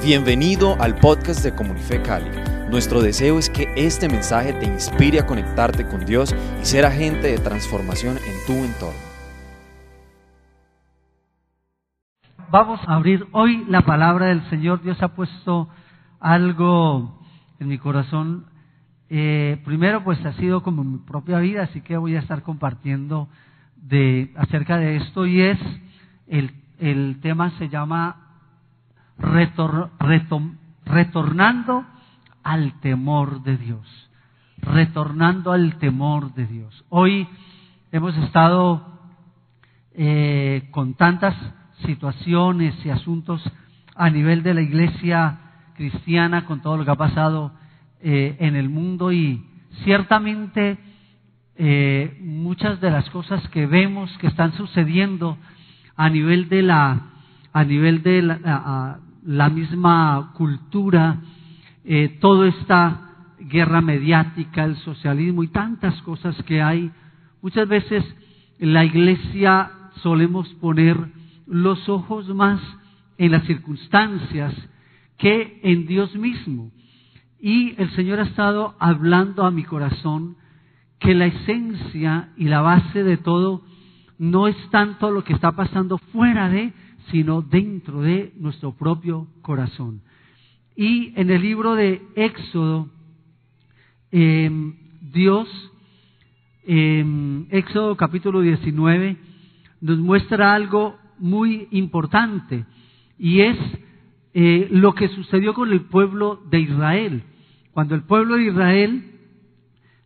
Bienvenido al podcast de Comunife Cali. Nuestro deseo es que este mensaje te inspire a conectarte con Dios y ser agente de transformación en tu entorno. Vamos a abrir hoy la palabra del Señor. Dios ha puesto algo en mi corazón. Eh, primero, pues ha sido como mi propia vida, así que voy a estar compartiendo de, acerca de esto y es el, el tema se llama retornando al temor de Dios. Retornando al temor de Dios. Hoy hemos estado eh, con tantas situaciones y asuntos a nivel de la iglesia cristiana, con todo lo que ha pasado eh, en el mundo y ciertamente eh, muchas de las cosas que vemos que están sucediendo a nivel de la a nivel de la, la misma cultura, eh, toda esta guerra mediática, el socialismo y tantas cosas que hay. Muchas veces en la iglesia solemos poner los ojos más en las circunstancias que en Dios mismo. Y el Señor ha estado hablando a mi corazón que la esencia y la base de todo no es tanto lo que está pasando fuera de, sino dentro de nuestro propio corazón. Y en el libro de Éxodo, em, Dios, en Éxodo capítulo 19, nos muestra algo muy importante y es eh, lo que sucedió con el pueblo de Israel. Cuando el pueblo de Israel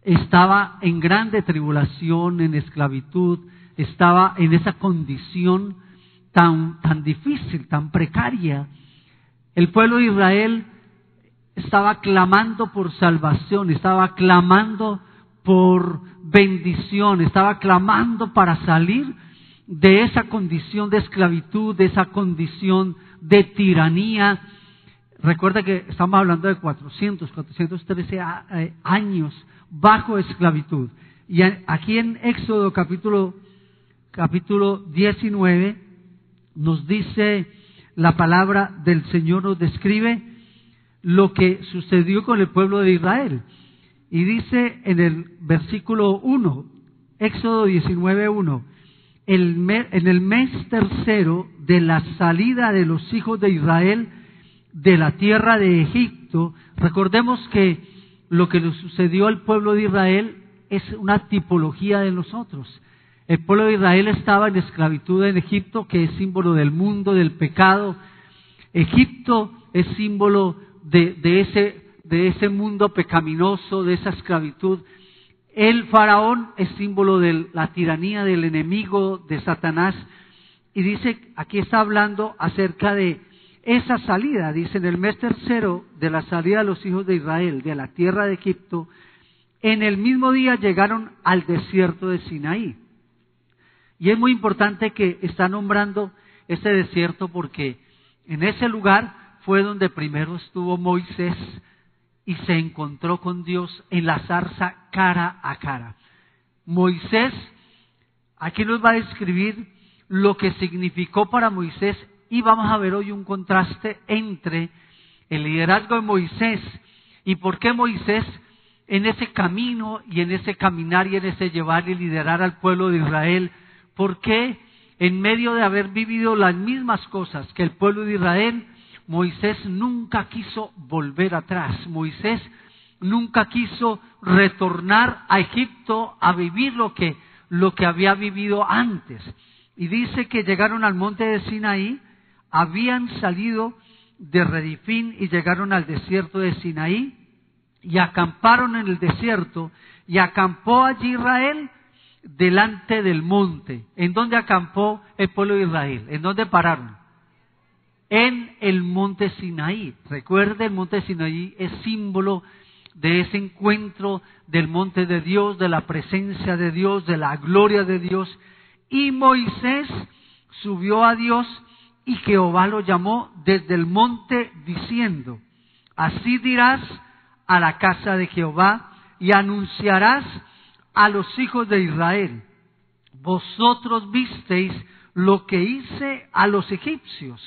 estaba en grande tribulación, en esclavitud, estaba en esa condición tan, tan difícil, tan precaria. El pueblo de Israel estaba clamando por salvación, estaba clamando por bendición, estaba clamando para salir de esa condición de esclavitud, de esa condición de tiranía. Recuerda que estamos hablando de 400, 413 eh, años bajo esclavitud. Y aquí en Éxodo capítulo, capítulo 19, nos dice la palabra del Señor, nos describe lo que sucedió con el pueblo de Israel. Y dice en el versículo 1, Éxodo 19, 1, en el mes tercero de la salida de los hijos de Israel de la tierra de Egipto, recordemos que lo que le sucedió al pueblo de Israel es una tipología de nosotros. El pueblo de Israel estaba en esclavitud en Egipto, que es símbolo del mundo, del pecado. Egipto es símbolo de, ese, de ese mundo pecaminoso, de esa esclavitud. El faraón es símbolo de la tiranía del enemigo, de Satanás. Y dice, aquí está hablando acerca de esa salida, dice en el mes tercero de la salida de los hijos de Israel de la tierra de Egipto, en el mismo día llegaron al desierto de Sinaí. Y es muy importante que está nombrando ese desierto porque en ese lugar fue donde primero estuvo Moisés y se encontró con Dios en la zarza cara a cara. Moisés, aquí nos va a describir lo que significó para Moisés y vamos a ver hoy un contraste entre el liderazgo de Moisés y por qué Moisés en ese camino y en ese caminar y en ese llevar y liderar al pueblo de Israel ¿Por qué en medio de haber vivido las mismas cosas que el pueblo de Israel, Moisés nunca quiso volver atrás? Moisés nunca quiso retornar a Egipto a vivir lo que, lo que había vivido antes. Y dice que llegaron al monte de Sinaí, habían salido de Redifín y llegaron al desierto de Sinaí y acamparon en el desierto y acampó allí Israel delante del monte. ¿En donde acampó el pueblo de Israel? ¿En dónde pararon? En el monte Sinaí. Recuerde, el monte Sinaí es símbolo de ese encuentro del monte de Dios, de la presencia de Dios, de la gloria de Dios. Y Moisés subió a Dios y Jehová lo llamó desde el monte diciendo, así dirás a la casa de Jehová y anunciarás a los hijos de Israel, vosotros visteis lo que hice a los egipcios,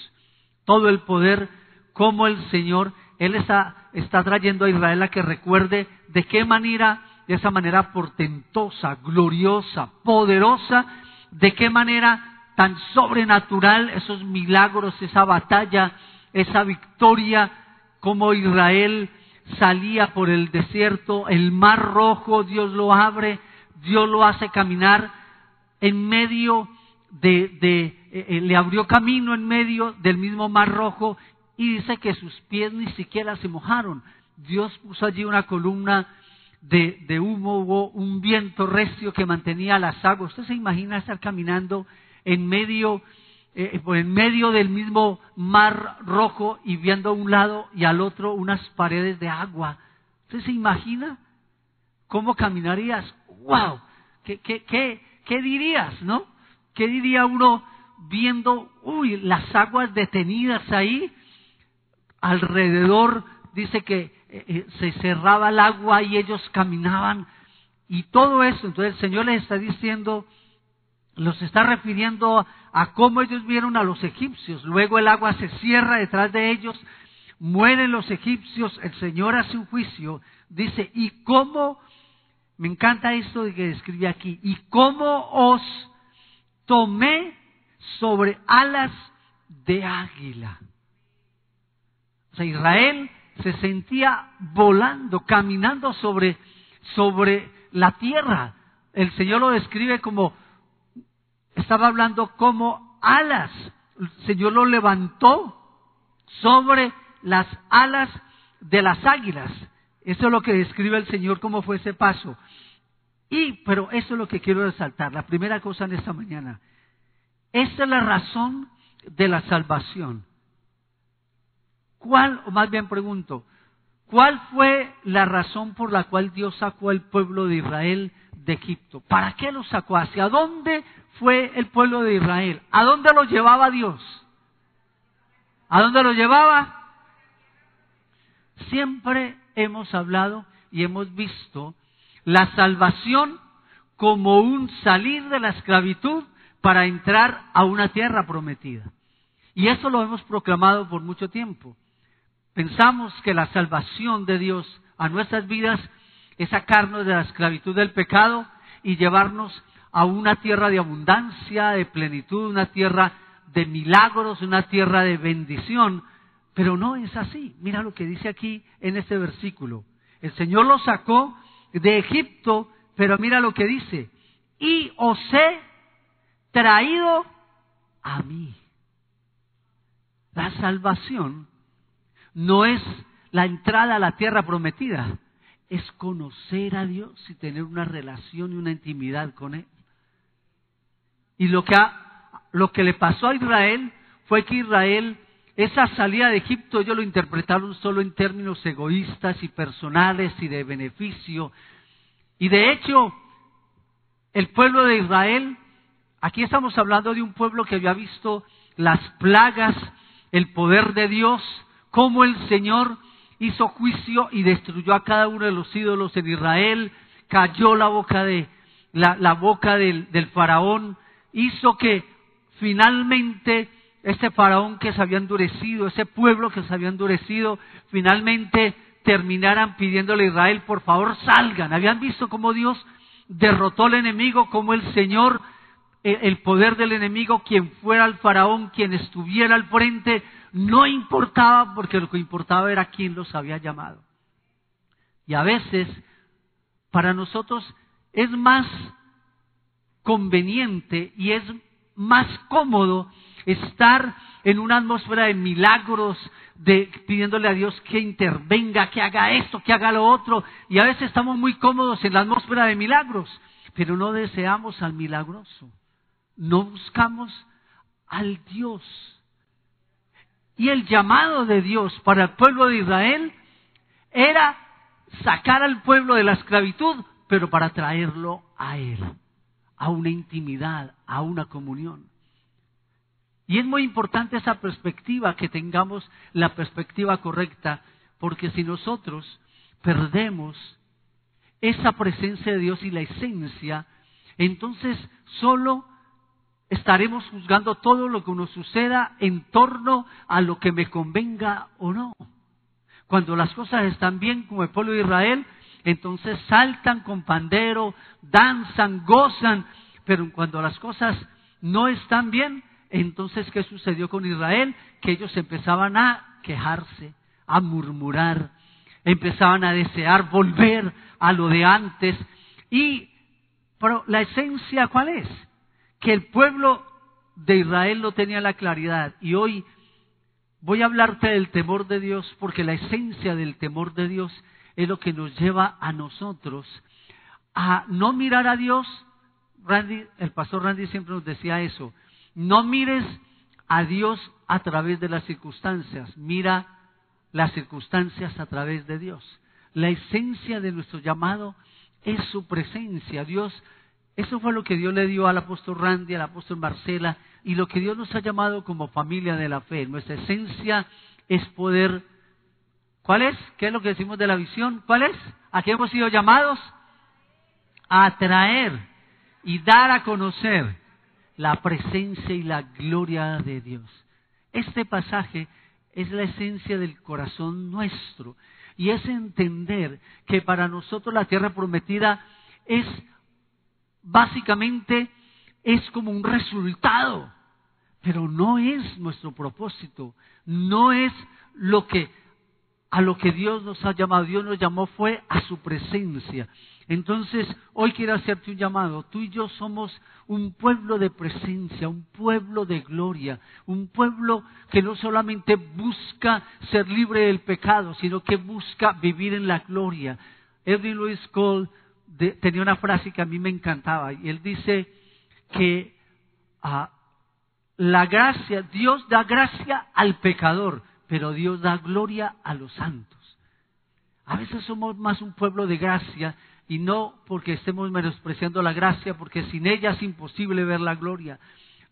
todo el poder cómo el Señor, Él está, está trayendo a Israel a que recuerde de qué manera, de esa manera portentosa, gloriosa, poderosa, de qué manera tan sobrenatural esos milagros, esa batalla, esa victoria, como Israel salía por el desierto, el mar rojo, Dios lo abre, Dios lo hace caminar en medio de, de eh, eh, le abrió camino en medio del mismo mar rojo y dice que sus pies ni siquiera se mojaron. Dios puso allí una columna de, de humo, hubo un viento recio que mantenía las aguas. ¿Usted se imagina estar caminando en medio, eh, en medio del mismo mar rojo y viendo a un lado y al otro unas paredes de agua? ¿Usted se imagina cómo caminarías? ¡Wow! ¿Qué, dirías, no? ¿Qué diría uno viendo, uy, las aguas detenidas ahí? Alrededor dice que eh, eh, se cerraba el agua y ellos caminaban y todo eso. Entonces el Señor les está diciendo, los está refiriendo a cómo ellos vieron a los egipcios. Luego el agua se cierra detrás de ellos, mueren los egipcios, el Señor hace un juicio. Dice, ¿y cómo? Me encanta esto que describe aquí. ¿Y cómo os tomé sobre alas de águila? O sea, Israel se sentía volando, caminando sobre, sobre la tierra. El Señor lo describe como, estaba hablando como alas. El Señor lo levantó sobre las alas de las águilas. Eso es lo que describe el Señor como fue ese paso. Y, pero eso es lo que quiero resaltar. La primera cosa en esta mañana. Esta es la razón de la salvación. ¿Cuál, o más bien pregunto, cuál fue la razón por la cual Dios sacó al pueblo de Israel de Egipto? ¿Para qué lo sacó? ¿Hacia dónde fue el pueblo de Israel? ¿A dónde lo llevaba Dios? ¿A dónde lo llevaba? Siempre hemos hablado y hemos visto la salvación como un salir de la esclavitud para entrar a una tierra prometida. Y eso lo hemos proclamado por mucho tiempo. Pensamos que la salvación de Dios a nuestras vidas es sacarnos de la esclavitud del pecado y llevarnos a una tierra de abundancia, de plenitud, una tierra de milagros, una tierra de bendición. Pero no es así. Mira lo que dice aquí en este versículo. El Señor lo sacó de Egipto, pero mira lo que dice. Y os he traído a mí. La salvación no es la entrada a la tierra prometida, es conocer a Dios y tener una relación y una intimidad con Él. Y lo que, lo que le pasó a Israel fue que Israel, esa salida de Egipto, ellos lo interpretaron solo en términos egoístas y personales y de beneficio. Y de hecho, el pueblo de Israel, aquí estamos hablando de un pueblo que había visto las plagas, el poder de Dios, cómo el Señor hizo juicio y destruyó a cada uno de los ídolos en Israel, cayó la boca de la, boca del faraón, hizo que finalmente este faraón que se había endurecido, ese pueblo que se había endurecido, finalmente terminaran pidiéndole a Israel, por favor salgan. Habían visto cómo Dios derrotó al enemigo, cómo el Señor, el poder del enemigo, quien fuera el faraón, quien estuviera al frente, no importaba porque lo que importaba era quién los había llamado. Y a veces para nosotros es más conveniente y es más cómodo estar en una atmósfera de milagros, de pidiéndole a Dios que intervenga, que haga esto, que haga lo otro. Y a veces estamos muy cómodos en la atmósfera de milagros, pero no deseamos al milagroso. No buscamos al Dios y el llamado de Dios para el pueblo de Israel era sacar al pueblo de la esclavitud, pero para traerlo a Él, a una intimidad, a una comunión. Y es muy importante esa perspectiva, que tengamos la perspectiva correcta, porque si nosotros perdemos esa presencia de Dios y la esencia, entonces solo estaremos juzgando todo lo que nos suceda en torno a lo que me convenga o no. Cuando las cosas están bien como el pueblo de Israel, entonces saltan con pandero, danzan, gozan, pero cuando las cosas no están bien, entonces ¿qué sucedió con Israel? Que ellos empezaban a quejarse, a murmurar, empezaban a desear volver a lo de antes. Y pero la esencia, ¿cuál es? Que el pueblo de Israel no tenía la claridad. Y hoy voy a hablarte del temor de Dios, porque la esencia del temor de Dios es lo que nos lleva a nosotros a no mirar a Dios. Randy, el pastor Randy siempre nos decía eso. No mires a Dios a través de las circunstancias, mira las circunstancias a través de Dios. La esencia de nuestro llamado es su presencia. Dios, eso fue lo que Dios le dio al apóstol Randy, al apóstol Marcela, y lo que Dios nos ha llamado como familia de la fe. Nuestra esencia es poder. ¿Cuál es? ¿Qué es lo que decimos de la visión? ¿Cuál es? ¿A qué hemos sido llamados? A atraer y dar a conocer la presencia y la gloria de Dios. Este pasaje es la esencia del corazón nuestro y es entender que para nosotros la tierra prometida es básicamente es como un resultado, pero no es nuestro propósito, no es lo que a lo que Dios nos ha llamado. Dios nos llamó fue a su presencia. Entonces, hoy quiero hacerte un llamado. Tú y yo somos un pueblo de presencia, un pueblo de gloria, un pueblo que no solamente busca ser libre del pecado, sino que busca vivir en la gloria. Edwin Louis Cole tenía una frase que a mí me encantaba y él dice que ah, la gracia, Dios da gracia al pecador, pero Dios da gloria a los santos. A veces somos más un pueblo de gracia y no porque estemos menospreciando la gracia, porque sin ella es imposible ver la gloria.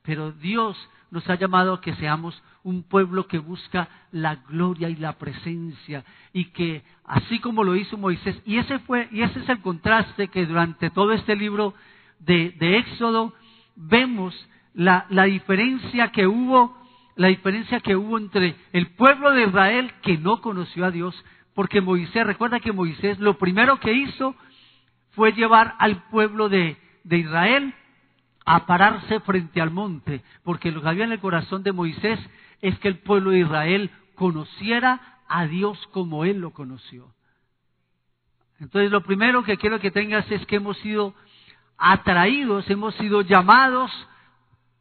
Pero Dios nos ha llamado a que seamos un pueblo que busca la gloria y la presencia y que así como lo hizo Moisés y ese fue y ese es el contraste que durante todo este libro de, Éxodo vemos la, la diferencia que hubo la diferencia que hubo entre el pueblo de Israel que no conoció a Dios porque Moisés recuerda que Moisés lo primero que hizo fue llevar al pueblo de, Israel a pararse frente al monte, porque lo que había en el corazón de Moisés es que el pueblo de Israel conociera a Dios como él lo conoció. Entonces lo primero que quiero que tengas es que hemos sido atraídos, hemos sido llamados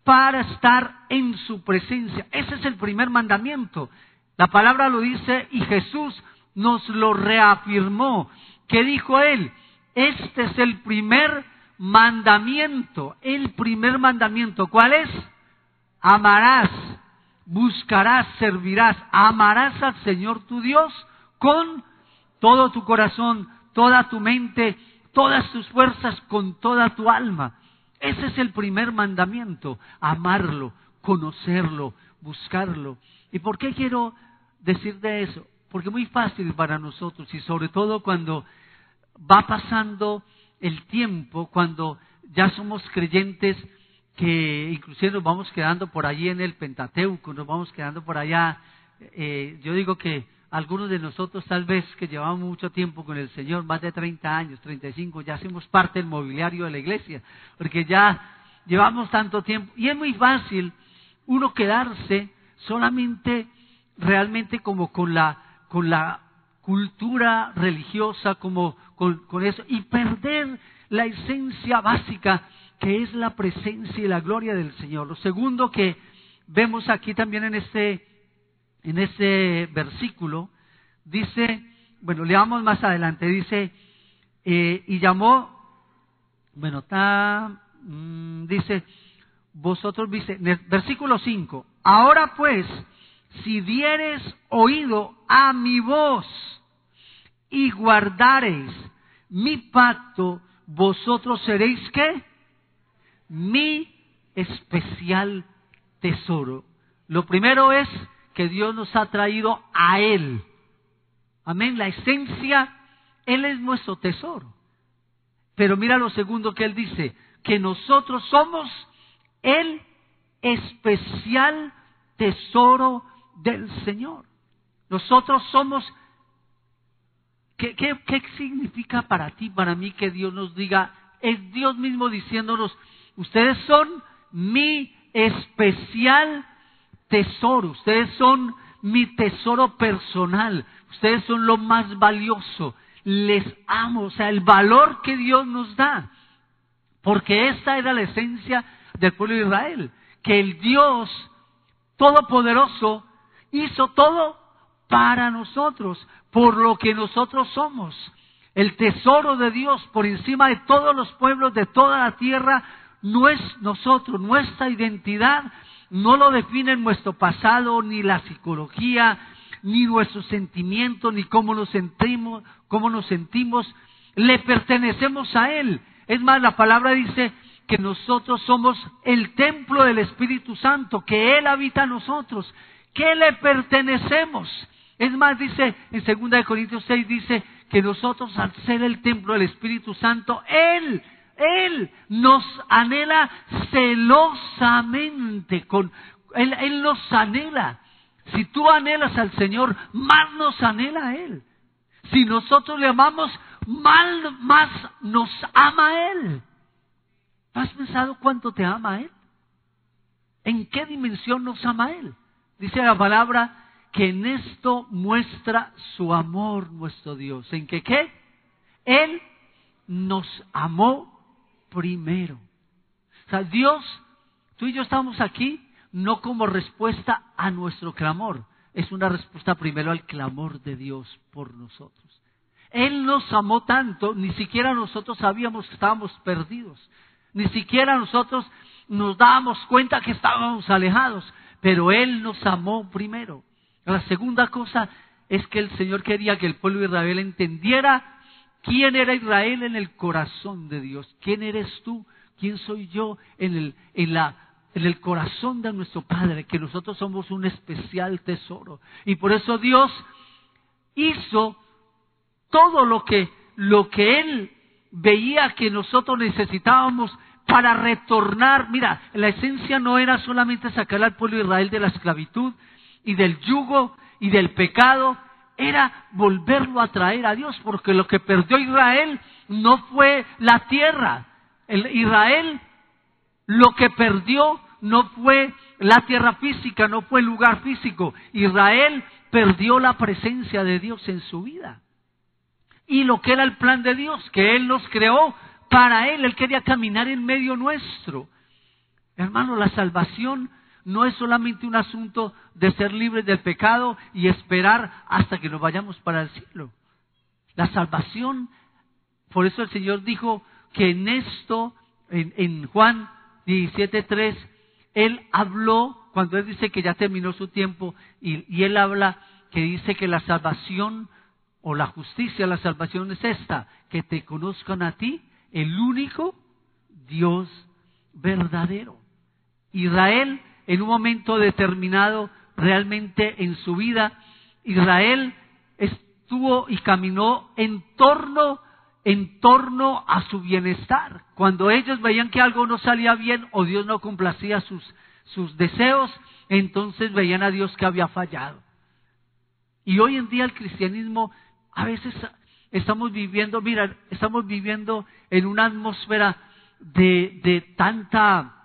para estar en su presencia. Ese es el primer mandamiento. La palabra lo dice y Jesús nos lo reafirmó. ¿Qué dijo él? Este es el primer mandamiento, el primer mandamiento. ¿Cuál es? Amarás, buscarás, servirás, amarás al Señor tu Dios con todo tu corazón, toda tu mente, todas tus fuerzas, con toda tu alma. Ese es el primer mandamiento, amarlo, conocerlo, buscarlo. ¿Y por qué quiero decir de eso? Porque es muy fácil para nosotros y sobre todo cuando va pasando el tiempo cuando ya somos creyentes que inclusive nos vamos quedando por allí en el Pentateuco, nos vamos quedando por allá. Eh, yo digo que algunos de nosotros tal vez que llevamos mucho tiempo con el Señor, más de 30 años, 35, ya hacemos parte del mobiliario de la iglesia, porque ya llevamos tanto tiempo. Y es muy fácil uno quedarse solamente realmente como con la, con la cultura religiosa, como con, eso y perder la esencia básica que es la presencia y la gloria del Señor. Lo segundo que vemos aquí también en este, en este versículo, dice, bueno, leamos más adelante, dice, eh, y llamó, bueno, está, mm, dice, vosotros, dice, versículo 5, ahora pues, si dieres oído a mi voz y guardareis mi pacto, vosotros seréis qué? Mi especial tesoro. Lo primero es que Dios nos ha traído a Él. Amén. La esencia, Él es nuestro tesoro. Pero mira lo segundo que Él dice, que nosotros somos el especial tesoro del Señor. Nosotros somos... ¿Qué, qué, qué significa para ti, para mí que Dios nos diga? Es Dios mismo diciéndonos, ustedes son mi especial tesoro, ustedes son mi tesoro personal, ustedes son lo más valioso, les amo, o sea, el valor que Dios nos da, porque esta era la esencia del pueblo de Israel, que el Dios Todopoderoso hizo todo para nosotros, por lo que nosotros somos. El tesoro de Dios por encima de todos los pueblos de toda la tierra no es nosotros, nuestra identidad no lo define nuestro pasado, ni la psicología, ni nuestros sentimientos, ni cómo nos sentimos, cómo nos sentimos. Le pertenecemos a Él. Es más, la palabra dice que nosotros somos el templo del Espíritu Santo, que Él habita en nosotros, que le pertenecemos. Es más, dice en 2 Corintios 6, dice que nosotros al ser el templo del Espíritu Santo, Él él nos anhela celosamente, con, él, nos anhela. Si tú anhelas al Señor, más nos anhela a Él. Si nosotros le amamos, más, más nos ama Él. ¿Has pensado cuánto te ama Él? ¿En qué dimensión nos ama Él? Dice la palabra que en esto muestra su amor nuestro Dios. ¿En qué qué? Él nos amó primero. O sea, Dios, tú y yo estamos aquí no como respuesta a nuestro clamor, es una respuesta primero al clamor de Dios por nosotros. Él nos amó tanto, ni siquiera nosotros sabíamos que estábamos perdidos, ni siquiera nosotros nos dábamos cuenta que estábamos alejados, pero Él nos amó primero. La segunda cosa es que el Señor quería que el pueblo de Israel entendiera ¿Quién era Israel en el corazón de Dios? ¿Quién eres tú? ¿Quién soy yo en el, en la, en el corazón de nuestro Padre? Que nosotros somos un especial tesoro. Y por eso Dios hizo todo lo que, lo que Él veía que nosotros necesitábamos para retornar. Mira, la esencia no era solamente sacar al pueblo de Israel de la esclavitud y del yugo y del pecado, era volverlo a traer a Dios, porque lo que perdió Israel no fue la tierra. El Israel lo que perdió no fue la tierra física, no fue el lugar físico. Israel perdió la presencia de Dios en su vida. Y lo que era el plan de Dios, que Él nos creó para Él, Él quería caminar en medio nuestro. Hermano, la salvación no es solamente un asunto de ser libres del pecado y esperar hasta que nos vayamos para el cielo. La salvación, por eso el Señor dijo que en esto, en, Juan 17.3, Él habló, cuando Él dice que ya terminó su tiempo, y, y Él habla que dice que la salvación o la justicia, la salvación es esta, que te conozcan a ti, el único Dios verdadero. Israel en un momento determinado realmente en su vida, Israel estuvo y caminó en torno, en torno a su bienestar. Cuando ellos veían que algo no salía bien o Dios no complacía sus, sus deseos, entonces veían a Dios que había fallado. Y hoy en día el cristianismo a veces estamos viviendo, mira, estamos viviendo en una atmósfera de, de tanta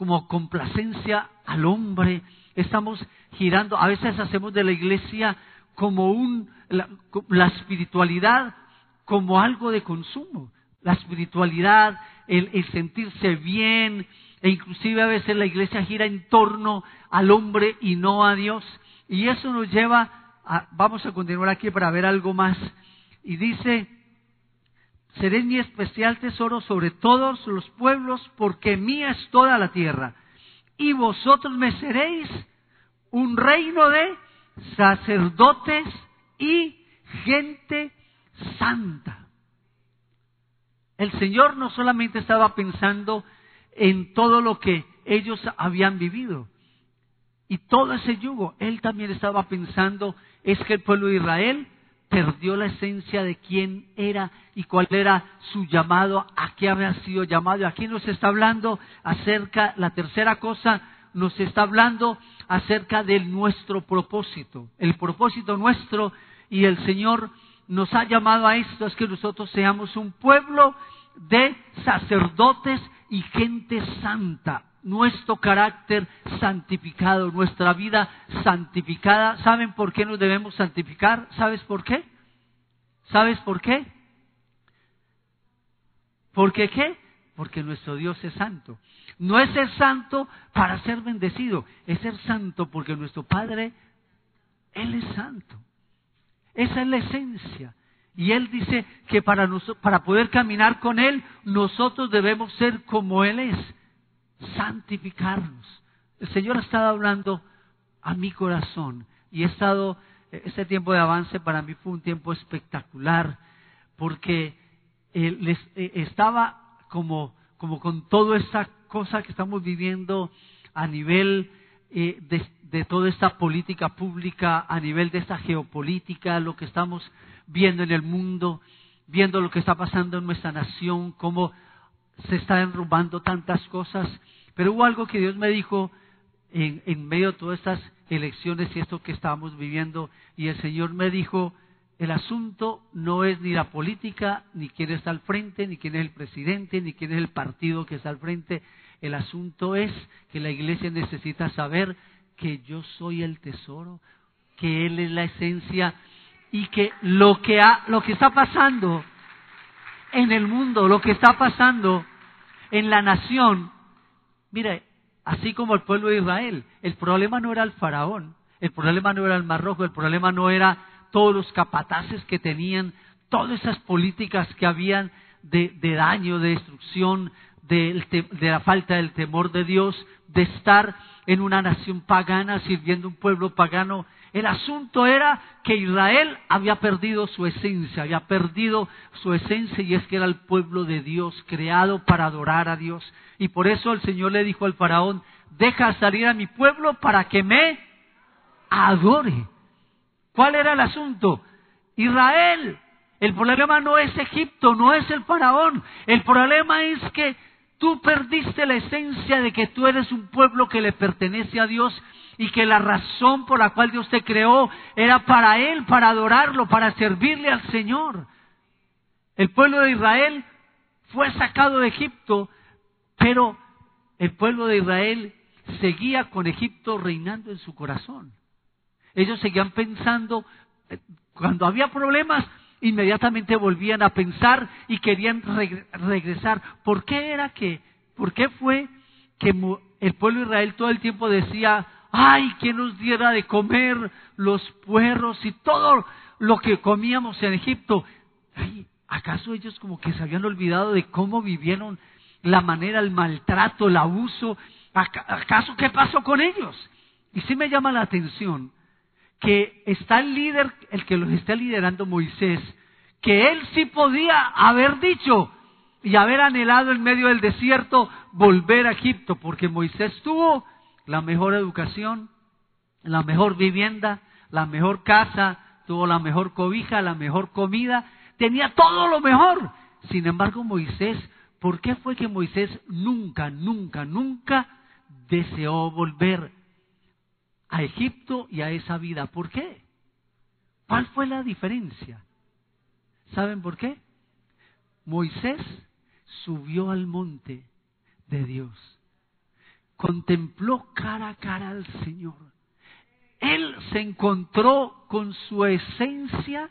como complacencia al hombre. Estamos girando, a veces hacemos de la iglesia como un, la, espiritualidad como algo de consumo. La espiritualidad, el, el sentirse bien, e inclusive a veces la iglesia gira en torno al hombre y no a Dios. Y eso nos lleva a, vamos a continuar aquí para ver algo más. Y dice, Seré mi especial tesoro sobre todos los pueblos, porque mía es toda la tierra. Y vosotros me seréis un reino de sacerdotes y gente santa. El Señor no solamente estaba pensando en todo lo que ellos habían vivido y todo ese yugo, Él también estaba pensando es que el pueblo de Israel perdió la esencia de quién era y cuál era su llamado, a qué había sido llamado. Aquí nos está hablando acerca, la tercera cosa, nos está hablando acerca de nuestro propósito. El propósito nuestro y el Señor nos ha llamado a esto, es que nosotros seamos un pueblo de sacerdotes y gente santa. Nuestro carácter santificado, nuestra vida santificada. ¿Saben por qué nos debemos santificar? ¿Sabes por qué? ¿Sabes por qué? ¿Por qué? Porque nuestro Dios es santo. No es ser santo para ser bendecido, es ser santo porque nuestro Padre, Él es santo. Esa es la esencia. Y Él dice que para, para poder caminar con Él, nosotros debemos ser como Él es, santificarnos. El Señor ha estado hablando a mi corazón y he estado, este tiempo de avance para mí fue un tiempo espectacular porque eh, eh, estaba como, como con toda esa cosa que estamos viviendo a nivel eh, de, de toda esta política pública, a nivel de esta geopolítica, lo que estamos viendo en el mundo, viendo lo que está pasando en nuestra nación, cómo se están enrumbando tantas cosas. Pero hubo algo que Dios me dijo en, en medio de todas estas elecciones y esto que estábamos viviendo, y el Señor me dijo, el asunto no es ni la política, ni quién está al frente, ni quién es el presidente, ni quién es el partido que está al frente. El asunto es que la iglesia necesita saber que yo soy el tesoro, que Él es la esencia y que lo que, ha, lo que está pasando en el mundo, lo que está pasando en la nación, mire, así como el pueblo de Israel, el problema no era el faraón, el problema no era el mar rojo, el problema no era todos los capataces que tenían, todas esas políticas que habían de, de daño, de destrucción, de, de la falta del temor de Dios, de estar en una nación pagana sirviendo un pueblo pagano. El asunto era que Israel había perdido su esencia, había perdido su esencia y es que era el pueblo de Dios, creado para adorar a Dios. Y por eso el Señor le dijo al faraón, deja salir a mi pueblo para que me adore. ¿Cuál era el asunto? Israel. El problema no es Egipto, no es el faraón. El problema es que Tú perdiste la esencia de que tú eres un pueblo que le pertenece a Dios y que la razón por la cual Dios te creó era para Él, para adorarlo, para servirle al Señor. El pueblo de Israel fue sacado de Egipto, pero el pueblo de Israel seguía con Egipto reinando en su corazón. Ellos seguían pensando, eh, cuando había problemas, inmediatamente volvían a pensar y querían regresar. ¿Por qué era que, por qué fue que el pueblo de Israel todo el tiempo decía, ay, que nos diera de comer los puerros y todo lo que comíamos en Egipto? ¿Acaso ellos como que se habían olvidado de cómo vivieron la manera, el maltrato, el abuso? ¿Acaso qué pasó con ellos? Y sí me llama la atención que está el líder, el que los está liderando Moisés, que él sí podía haber dicho y haber anhelado en medio del desierto volver a Egipto, porque Moisés tuvo la mejor educación, la mejor vivienda, la mejor casa, tuvo la mejor cobija, la mejor comida, tenía todo lo mejor. Sin embargo, Moisés, ¿por qué fue que Moisés nunca, nunca, nunca deseó volver a Egipto y a esa vida. ¿Por qué? ¿Cuál fue la diferencia? ¿Saben por qué? Moisés subió al monte de Dios, contempló cara a cara al Señor. Él se encontró con su esencia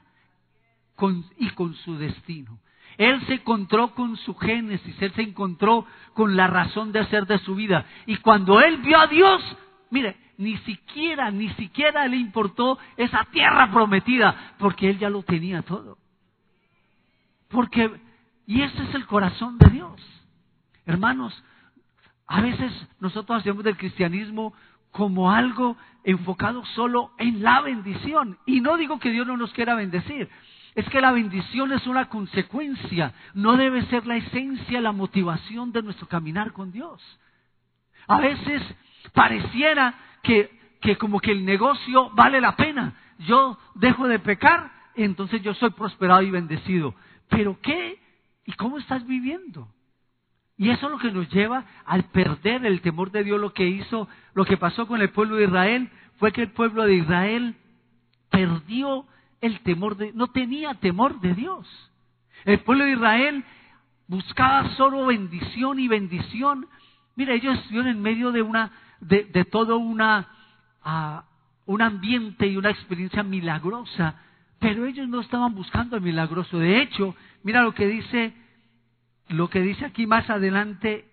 y con su destino. Él se encontró con su génesis, él se encontró con la razón de hacer de su vida. Y cuando él vio a Dios, mire, ni siquiera, ni siquiera le importó esa tierra prometida, porque él ya lo tenía todo. Porque, y ese es el corazón de Dios. Hermanos, a veces nosotros hacemos del cristianismo como algo enfocado solo en la bendición. Y no digo que Dios no nos quiera bendecir. Es que la bendición es una consecuencia, no debe ser la esencia, la motivación de nuestro caminar con Dios. A veces pareciera que, que como que el negocio vale la pena. Yo dejo de pecar entonces yo soy prosperado y bendecido. Pero ¿qué? ¿Y cómo estás viviendo? Y eso es lo que nos lleva al perder el temor de Dios. Lo que hizo, lo que pasó con el pueblo de Israel fue que el pueblo de Israel perdió el temor de, no tenía temor de Dios. El pueblo de Israel buscaba solo bendición y bendición. Mira, ellos estuvieron en medio de una, de, de todo una, uh, un ambiente y una experiencia milagrosa, pero ellos no estaban buscando el milagroso. De hecho, mira lo que dice, lo que dice aquí más adelante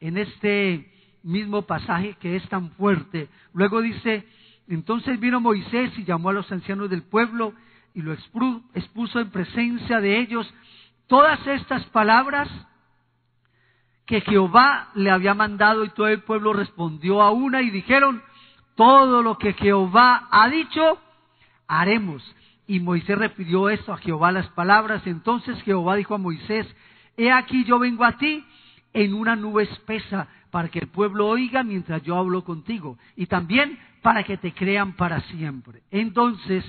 en este mismo pasaje que es tan fuerte. Luego dice, entonces vino Moisés y llamó a los ancianos del pueblo y lo expuso en presencia de ellos todas estas palabras que Jehová le había mandado y todo el pueblo respondió a una y dijeron, todo lo que Jehová ha dicho, haremos. Y Moisés refirió esto a Jehová las palabras. Entonces Jehová dijo a Moisés, he aquí yo vengo a ti en una nube espesa para que el pueblo oiga mientras yo hablo contigo y también para que te crean para siempre. Entonces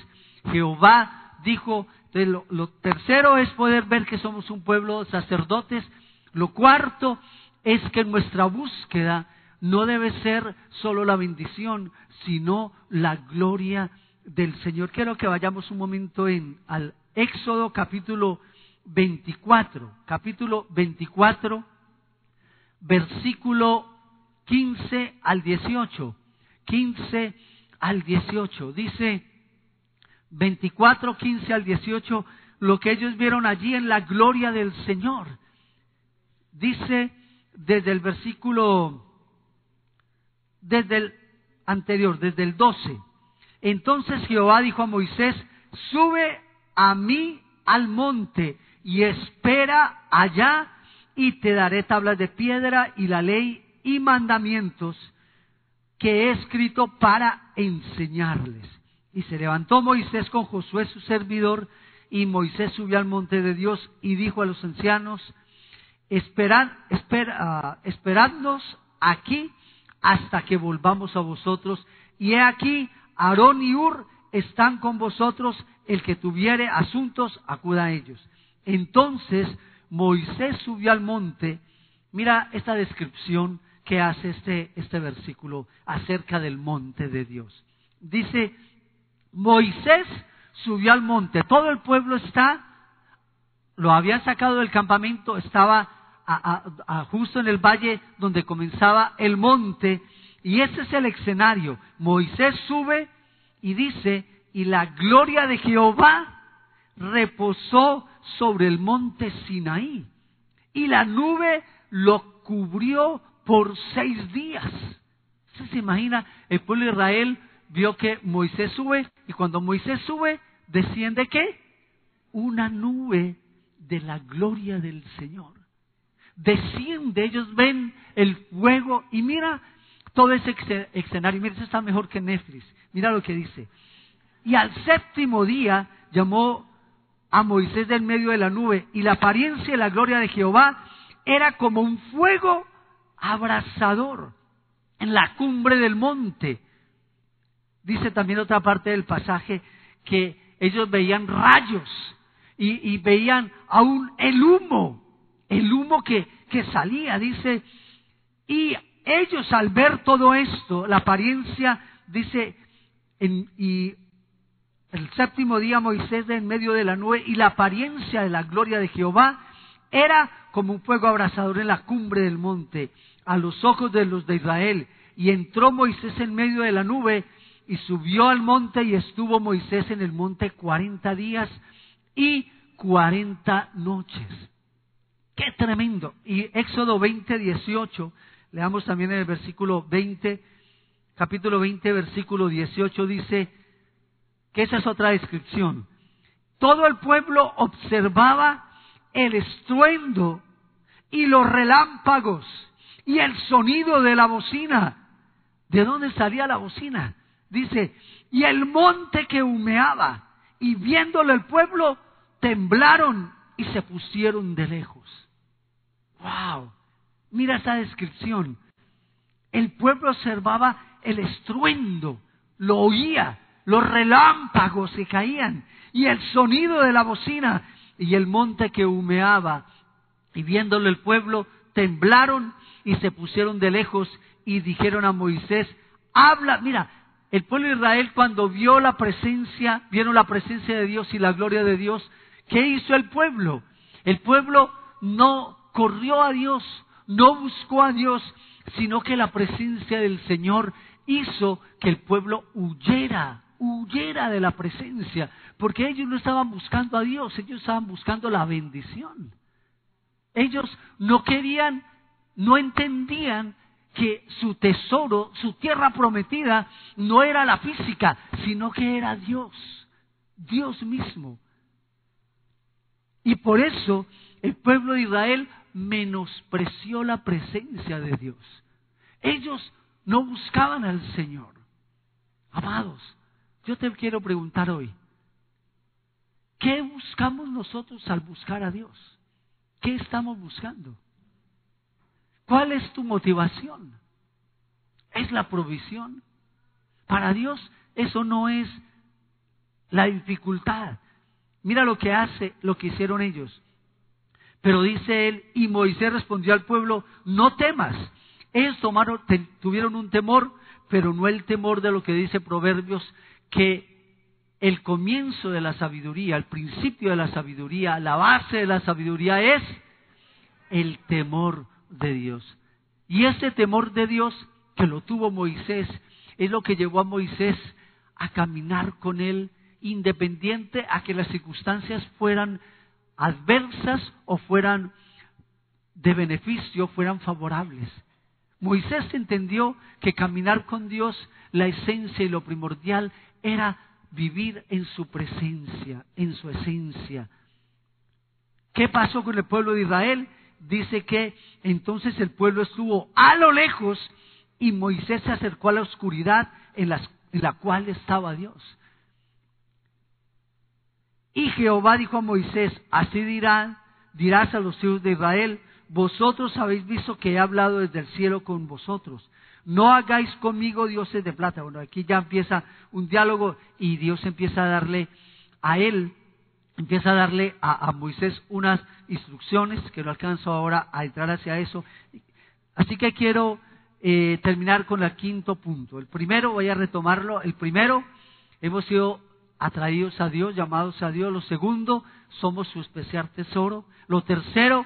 Jehová dijo, lo, lo, tercero es poder ver que somos un pueblo sacerdotes. Lo cuarto es que nuestra búsqueda no debe ser solo la bendición, sino la gloria del Señor. Quiero que vayamos un momento en al Éxodo capítulo 24, capítulo 24, versículo 15 al 18. 15 al 18. Dice 24, 15 al 18, lo que ellos vieron allí en la gloria del Señor. Dice desde el versículo, desde el anterior, desde el 12. Entonces Jehová dijo a Moisés, sube a mí al monte y espera allá y te daré tablas de piedra y la ley y mandamientos que he escrito para enseñarles. Y se levantó Moisés con Josué su servidor, y Moisés subió al monte de Dios y dijo a los ancianos, Esperad, ah, esperadnos aquí hasta que volvamos a vosotros. Y he aquí, Aarón y Ur están con vosotros, el que tuviere asuntos, acuda a ellos. Entonces Moisés subió al monte, mira esta descripción que hace este, este versículo acerca del monte de Dios. Dice, Moisés subió al monte, todo el pueblo está, lo habían sacado del campamento, estaba justo en el valle donde comenzaba el monte, y ese es el escenario. Moisés sube y dice, y la gloria de Jehová reposó sobre el monte Sinaí, y la nube lo cubrió por seis días. se imagina? El pueblo de Israel vio que Moisés sube y cuando Moisés sube, desciende qué? Una nube de la gloria del Señor. Desciende, ellos ven el fuego y mira todo ese escenario. Mira, eso está mejor que Netflix. Mira lo que dice. Y al séptimo día llamó a Moisés del medio de la nube y la apariencia y la gloria de Jehová era como un fuego abrasador en la cumbre del monte Dice también otra parte del pasaje que ellos veían rayos y, veían aún el humo, el humo que, salía, dice, y ellos al ver todo esto, la apariencia, dice, y el séptimo día Moisés en medio de la nube y la apariencia de la gloria de Jehová era como un fuego abrasador en la cumbre del monte a los ojos de los de Israel. Y entró Moisés en medio de la nube y subió al monte y estuvo Moisés en el monte cuarenta días y cuarenta noches. ¡Qué tremendo! Y Éxodo 20, 18, leamos también en el versículo 20, capítulo 20, versículo 18, dice que esa es otra descripción. Todo el pueblo observaba el estruendo y los relámpagos y el sonido de la bocina. ¿De dónde salía la bocina? Dice, y el monte que humeaba, y viéndolo el pueblo, temblaron y se pusieron de lejos. ¡Wow! Mira esa descripción. El pueblo observaba el estruendo, lo oía, los relámpagos se caían y el sonido de la bocina y el monte que humeaba. Y viéndolo el pueblo, temblaron y se pusieron de lejos y dijeron a Moisés, habla, mira, el pueblo de Israel cuando vio la presencia, vieron la presencia de Dios y la gloria de Dios, ¿qué hizo el pueblo? El pueblo no corrió a Dios, no buscó a Dios, sino que la presencia del Señor hizo que el pueblo huyera, huyera de la presencia, porque ellos no estaban buscando a Dios, ellos estaban buscando la bendición. Ellos no querían, no entendían que su tesoro, su tierra prometida, no era la física, sino que era Dios, Dios mismo. Y por eso el pueblo de Israel menospreció la presencia de Dios. Ellos no buscaban al Señor. Amados, yo te quiero preguntar hoy, ¿qué buscamos nosotros al buscar a Dios? ¿Qué estamos buscando? ¿Cuál es tu motivación? ¿Es la provisión? Para Dios eso no es la dificultad. Mira lo que hace, lo que hicieron ellos. Pero dice él, y Moisés respondió al pueblo, no temas. Ellos tomaron, tuvieron un temor, pero no el temor de lo que dice Proverbios, que el comienzo de la sabiduría, el principio de la sabiduría, la base de la sabiduría es el temor de Dios. Y ese temor de Dios que lo tuvo Moisés es lo que llevó a Moisés a caminar con él independiente a que las circunstancias fueran adversas o fueran de beneficio, fueran favorables. Moisés entendió que caminar con Dios, la esencia y lo primordial era vivir en su presencia, en su esencia. ¿Qué pasó con el pueblo de Israel? Dice que entonces el pueblo estuvo a lo lejos y Moisés se acercó a la oscuridad en, en la cual estaba Dios. Y Jehová dijo a Moisés, así dirán, dirás a los hijos de Israel, vosotros habéis visto que he hablado desde el cielo con vosotros. No hagáis conmigo dioses de plata. Bueno, aquí ya empieza un diálogo y Dios empieza a darle a él, empieza a darle a, Moisés unas instrucciones, que no alcanzo ahora a entrar hacia eso. Así que quiero eh, terminar con el quinto punto. El primero, voy a retomarlo. El primero, hemos sido atraídos a Dios, llamados a Dios. Lo segundo, somos su especial tesoro. Lo tercero,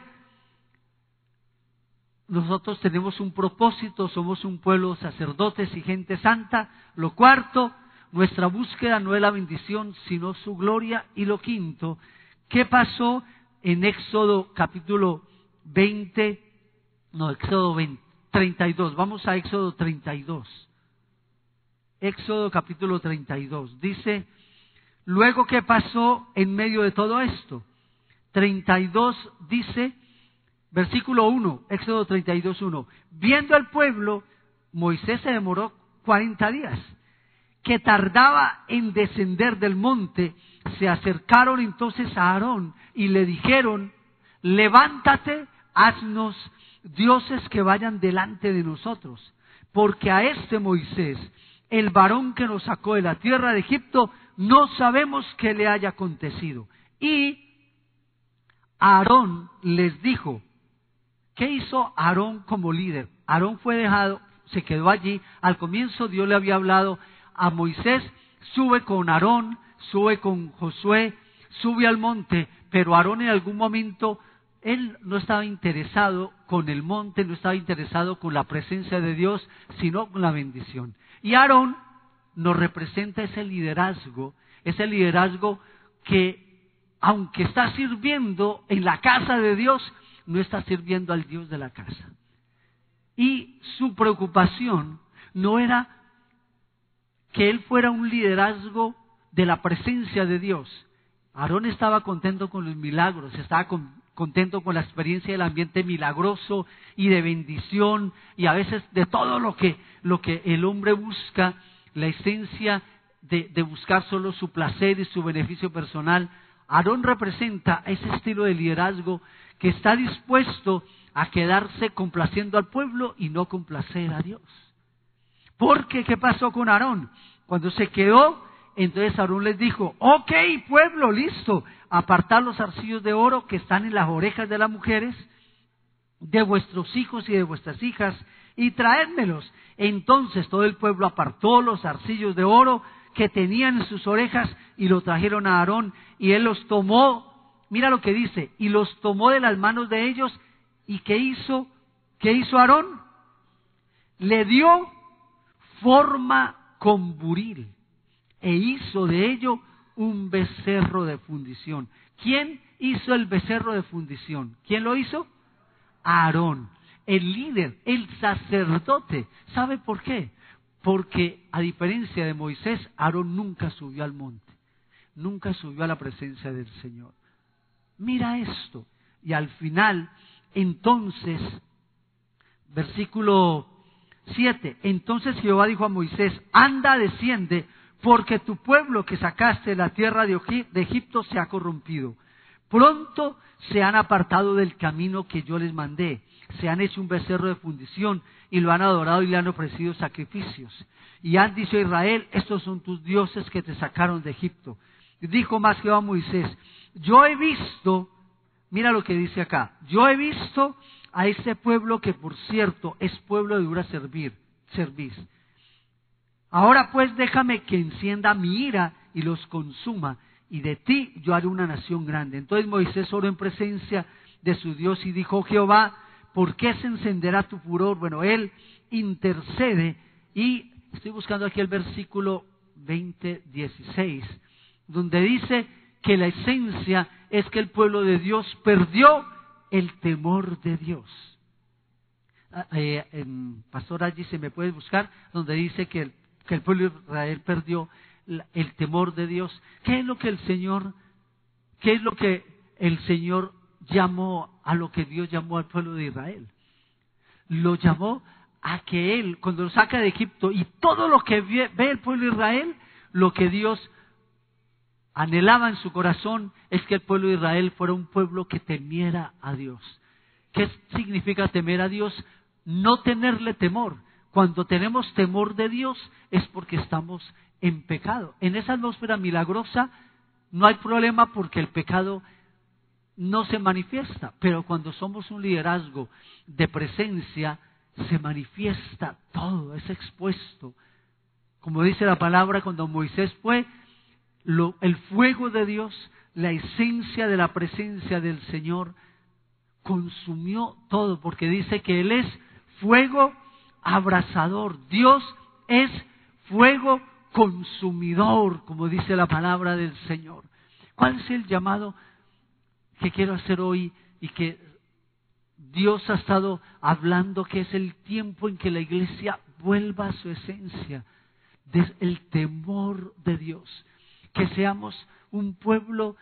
nosotros tenemos un propósito, somos un pueblo sacerdotes y gente santa. Lo cuarto, nuestra búsqueda no es la bendición, sino su gloria. Y lo quinto, ¿qué pasó en Éxodo capítulo 20? No, Éxodo 20, 32. Vamos a Éxodo 32. Éxodo capítulo 32. Dice, luego, ¿qué pasó en medio de todo esto? 32 dice, Versículo 1, Éxodo 32, 1. Viendo al pueblo, Moisés se demoró 40 días, que tardaba en descender del monte. Se acercaron entonces a Aarón y le dijeron, levántate, haznos dioses que vayan delante de nosotros, porque a este Moisés, el varón que nos sacó de la tierra de Egipto, no sabemos qué le haya acontecido. Y Aarón les dijo, ¿Qué hizo Aarón como líder? Aarón fue dejado, se quedó allí. Al comienzo Dios le había hablado a Moisés, sube con Aarón, sube con Josué, sube al monte, pero Aarón en algún momento, él no estaba interesado con el monte, no estaba interesado con la presencia de Dios, sino con la bendición. Y Aarón nos representa ese liderazgo, ese liderazgo que, aunque está sirviendo en la casa de Dios, no está sirviendo al Dios de la casa. Y su preocupación no era que él fuera un liderazgo de la presencia de Dios. Aarón estaba contento con los milagros, estaba contento con la experiencia del ambiente milagroso y de bendición y a veces de todo lo que, lo que el hombre busca, la esencia de, buscar solo su placer y su beneficio personal. Aarón representa ese estilo de liderazgo que está dispuesto a quedarse complaciendo al pueblo y no complacer a Dios. Porque, ¿qué pasó con Aarón? Cuando se quedó Entonces Aarón les dijo, ok pueblo, listo, apartad los arcillos de oro que están en las orejas de las mujeres, de vuestros hijos y de vuestras hijas, y traédmelos. Entonces todo el pueblo apartó los arcillos de oro que tenían en sus orejas y lo trajeron a Aarón, y él los tomó, mira lo que dice, y los tomó de las manos de ellos, y ¿qué hizo? ¿Qué hizo Aarón? Le dio forma con buril e hizo de ello un becerro de fundición. ¿Quién hizo el becerro de fundición? ¿Quién lo hizo? Aarón, el líder, el sacerdote. ¿Sabe por qué? Porque a diferencia de Moisés, Aarón nunca subió al monte, nunca subió a la presencia del Señor. Mira esto. Y al final, entonces, versículo 7, entonces Jehová dijo a Moisés, anda, desciende, porque tu pueblo que sacaste de la tierra de Egipto se ha corrompido. Pronto se han apartado del camino que yo les mandé, se han hecho un becerro de fundición y lo han adorado y le han ofrecido sacrificios. Y han dicho a Israel, estos son tus dioses que te sacaron de Egipto. Y dijo más Jehová Moisés, yo he visto, mira lo que dice acá, yo he visto a ese pueblo que por cierto es pueblo de dura servir, servir Ahora pues déjame que encienda mi ira y los consuma, y de ti yo haré una nación grande. Entonces Moisés oró en presencia de su Dios y dijo, Jehová, ¿por qué se encenderá tu furor? Bueno, él intercede y estoy buscando aquí el versículo 20, 16, donde dice que la esencia es que el pueblo de Dios perdió el temor de Dios. Ah, eh, Pastor allí se me puede buscar donde dice que el pueblo de Israel perdió el temor de Dios. ¿Qué es lo que el Señor, qué es lo que el Señor llamó a lo que Dios llamó al pueblo de Israel? Lo llamó a que Él, cuando lo saca de Egipto y todo lo que ve, el pueblo de Israel, lo que Dios anhelaba en su corazón es que el pueblo de Israel fuera un pueblo que temiera a Dios. ¿Qué significa temer a Dios? No tenerle temor, cuando tenemos temor de Dios es porque estamos en pecado. En esa atmósfera milagrosa no hay problema porque el pecado no se manifiesta, pero cuando somos un liderazgo de presencia, se manifiesta todo, es expuesto. Como dice la palabra, cuando Moisés fue, el fuego de Dios, la esencia de la presencia del Señor, consumió todo, porque dice que Él es fuego abrasador. Dios es fuego consumidor, como dice la palabra del Señor. ¿Cuál es el llamado que quiero hacer hoy y que Dios ha estado hablando que es el tiempo en que la iglesia vuelva a su esencia, el temor de Dios, que seamos un pueblo,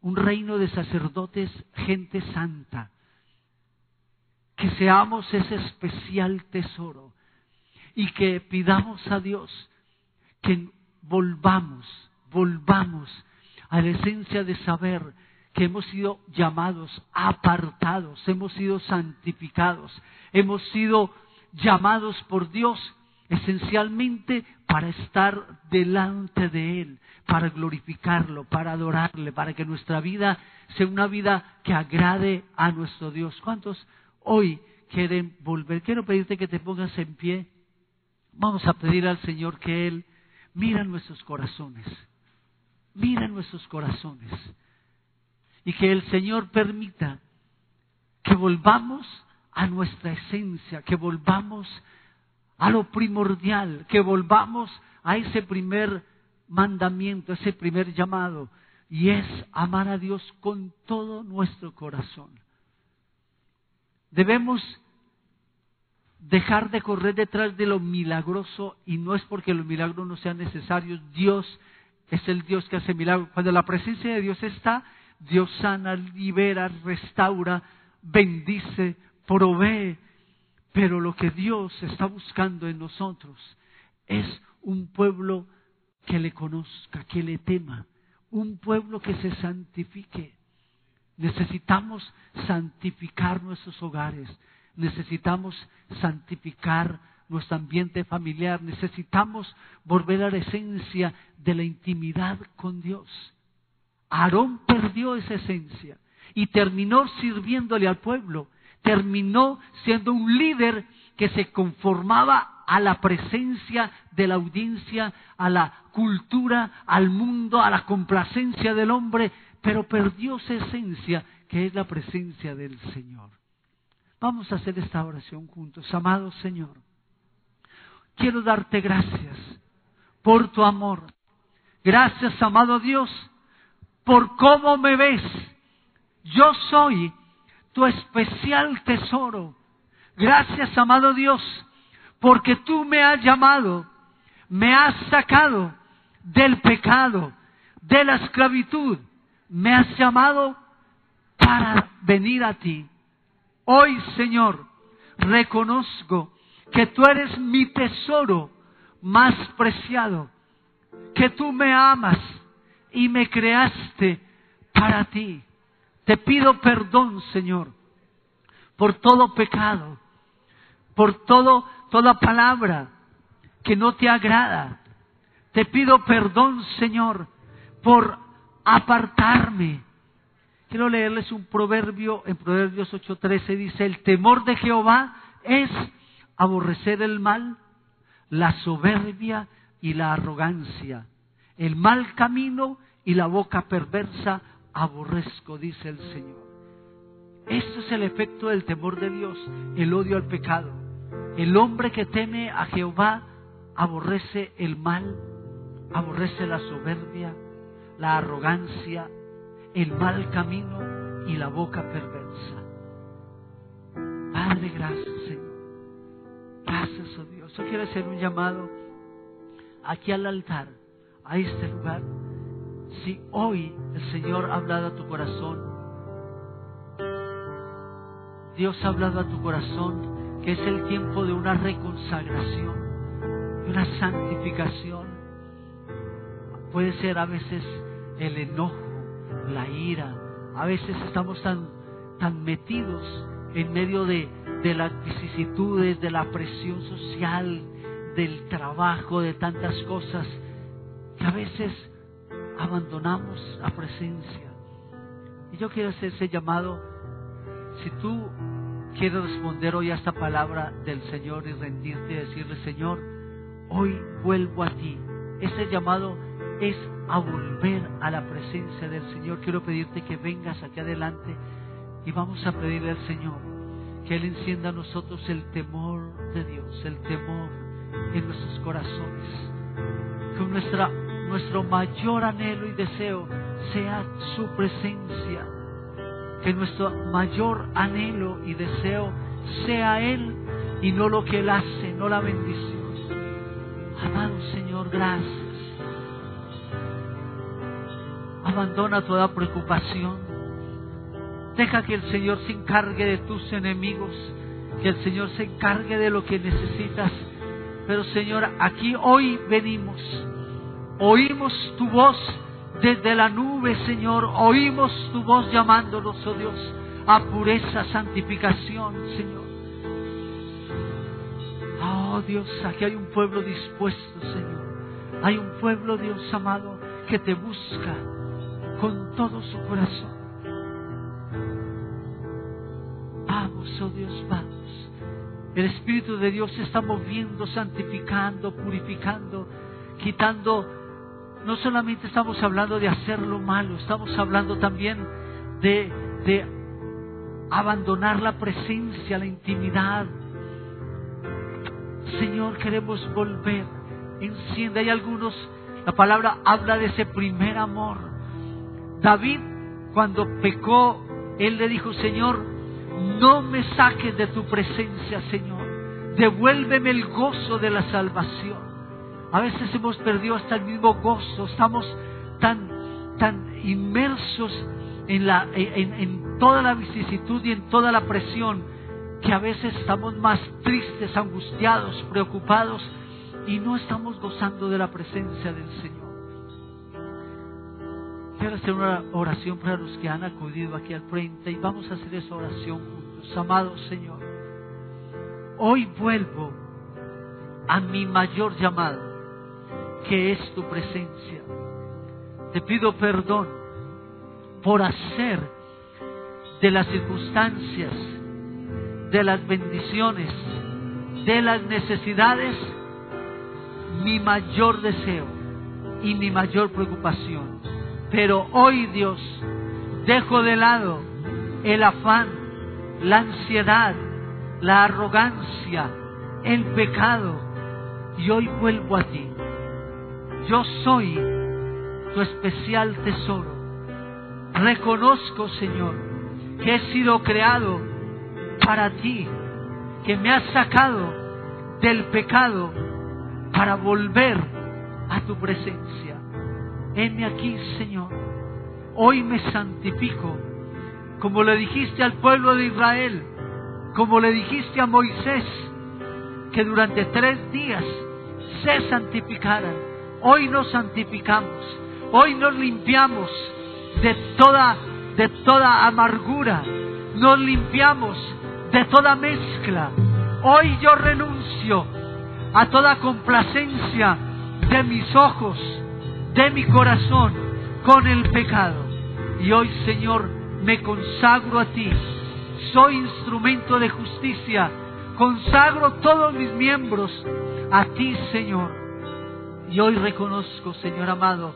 un reino de sacerdotes, gente santa, que seamos ese especial tesoro y que pidamos a Dios que volvamos, volvamos a la esencia de saber que hemos sido llamados, apartados, hemos sido santificados, hemos sido llamados por Dios esencialmente para estar delante de Él, para glorificarlo, para adorarle, para que nuestra vida sea una vida que agrade a nuestro Dios. ¿Cuántos hoy quieren volver. Quiero pedirte que te pongas en pie. Vamos a pedir al Señor que Él mira nuestros corazones. Mira nuestros corazones. Y que el Señor permita que volvamos a nuestra esencia, que volvamos a lo primordial, que volvamos a ese primer mandamiento, ese primer llamado, y es amar a Dios con todo nuestro corazón. Debemos dejar de correr detrás de lo milagroso y no es porque los milagros no sean necesarios. Dios es el Dios que hace milagros. Cuando la presencia de Dios está, Dios sana, libera, restaura, bendice, provee. Pero lo que Dios está buscando en nosotros es un pueblo que le conozca, que le tema, un pueblo que se santifique. Necesitamos santificar nuestros hogares, necesitamos santificar nuestro ambiente familiar. Necesitamos volver a la esencia de la intimidad con Dios. Aarón perdió esa esencia y terminó sirviéndole al pueblo. Terminó siendo un líder que se conformaba a la presencia de la audiencia, a la cultura, al mundo, a la complacencia del hombre, pero perdió esa esencia que es la presencia del Señor. Vamos a hacer esta oración juntos. Amado Señor, quiero darte gracias por tu amor. Gracias, amado Dios, por cómo me ves. Yo soy tu especial tesoro. Gracias, amado Dios, porque tú me has llamado, me has sacado del pecado, de la esclavitud, me has llamado para venir a ti. Hoy, Señor, reconozco que tú eres mi tesoro más preciado, que tú me amas y me creaste para ti. Te pido perdón, Señor, por todo pecado, por todo, toda palabra que no te agrada. Te pido perdón, Señor, por apartarme Quiero leerles un proverbio, en Proverbios 8:13 dice, el temor de Jehová es aborrecer el mal, la soberbia y la arrogancia, el mal camino y la boca perversa aborrezco, dice el Señor. Esto es el efecto del temor de Dios, el odio al pecado. El hombre que teme a Jehová aborrece el mal, aborrece la soberbia, la arrogancia, el mal camino y la boca perversa. Padre, gracias, Señor. Gracias, oh Dios. Yo quiero hacer un llamado aquí al altar, a este lugar. Si hoy el Señor ha hablado a tu corazón, Dios ha hablado a tu corazón que es el tiempo de una reconsagración, de una santificación. Puede ser a veces el enojo la ira. A veces estamos tan, tan metidos en medio de, de las vicisitudes, de la presión social, del trabajo, de tantas cosas, que a veces abandonamos la presencia. Y yo quiero hacer ese llamado. Si tú quieres responder hoy a esta palabra del Señor y rendirte y decirle, Señor, hoy vuelvo a ti. Ese llamado es a volver a la presencia del Señor. Quiero pedirte que vengas aquí adelante y vamos a pedirle al Señor que Él encienda a nosotros el temor de Dios, el temor en nuestros corazones. Que nuestra, nuestro mayor anhelo y deseo sea su presencia. Que nuestro mayor anhelo y deseo sea Él y no lo que Él hace, no la bendición. Amado Señor, gracias Abandona toda preocupación. Deja que el Señor se encargue de tus enemigos, que el Señor se encargue de lo que necesitas. Pero Señor, aquí hoy venimos. Oímos tu voz desde la nube, Señor. Oímos tu voz llamándonos, oh Dios, a pureza, santificación, Señor. Oh Dios, aquí hay un pueblo dispuesto, Señor. Hay un pueblo, Dios amado, que te busca, con todo su corazón. Vamos, oh Dios, vamos. El Espíritu de Dios se está moviendo, santificando, purificando, quitando. No solamente estamos hablando de hacer lo malo, estamos hablando también de, de abandonar la presencia, la intimidad. Señor, queremos volver. Enciende. Hay algunos, la palabra habla de ese primer amor David, cuando pecó, él le dijo, Señor, no me saques de tu presencia, Señor. Devuélveme el gozo de la salvación. A veces hemos perdido hasta el mismo gozo. Estamos tan, tan inmersos en, la, en, en toda la vicisitud y en toda la presión que a veces estamos más tristes, angustiados, preocupados y no estamos gozando de la presencia del Señor. Quiero hacer una oración para los que han acudido aquí al frente y vamos a hacer esa oración juntos. Amado Señor, hoy vuelvo a mi mayor llamado, que es tu presencia. Te pido perdón por hacer de las circunstancias, de las bendiciones, de las necesidades, mi mayor deseo y mi mayor preocupación. Pero hoy Dios, dejo de lado el afán, la ansiedad, la arrogancia, el pecado, y hoy vuelvo a ti. Yo soy tu especial tesoro. Reconozco, Señor, que he sido creado para ti, que me has sacado del pecado para volver a tu presencia. Heme aquí, Señor. Hoy me santifico, como le dijiste al pueblo de Israel, como le dijiste a Moisés, que durante tres días se santificaran. Hoy nos santificamos, hoy nos limpiamos de toda, de toda amargura, nos limpiamos de toda mezcla. Hoy yo renuncio a toda complacencia de mis ojos, de mi corazón con el pecado. Y hoy, Señor, me consagro a ti. Soy instrumento de justicia. Consagro todos mis miembros a ti, Señor. Y hoy reconozco, Señor amado,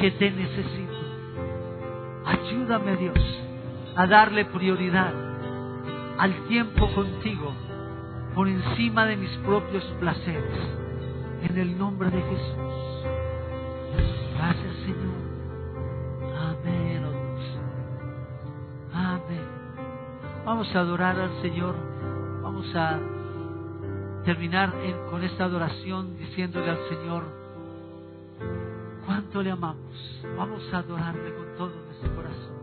que te necesito. Ayúdame, Dios, a darle prioridad al tiempo contigo por encima de mis propios placeres. En el nombre de Jesús. Gracias, Señor. Amén, oh. Amén. Vamos a adorar al Señor. Vamos a terminar con esta adoración diciéndole al Señor cuánto le amamos. Vamos a adorarle con todo nuestro corazón.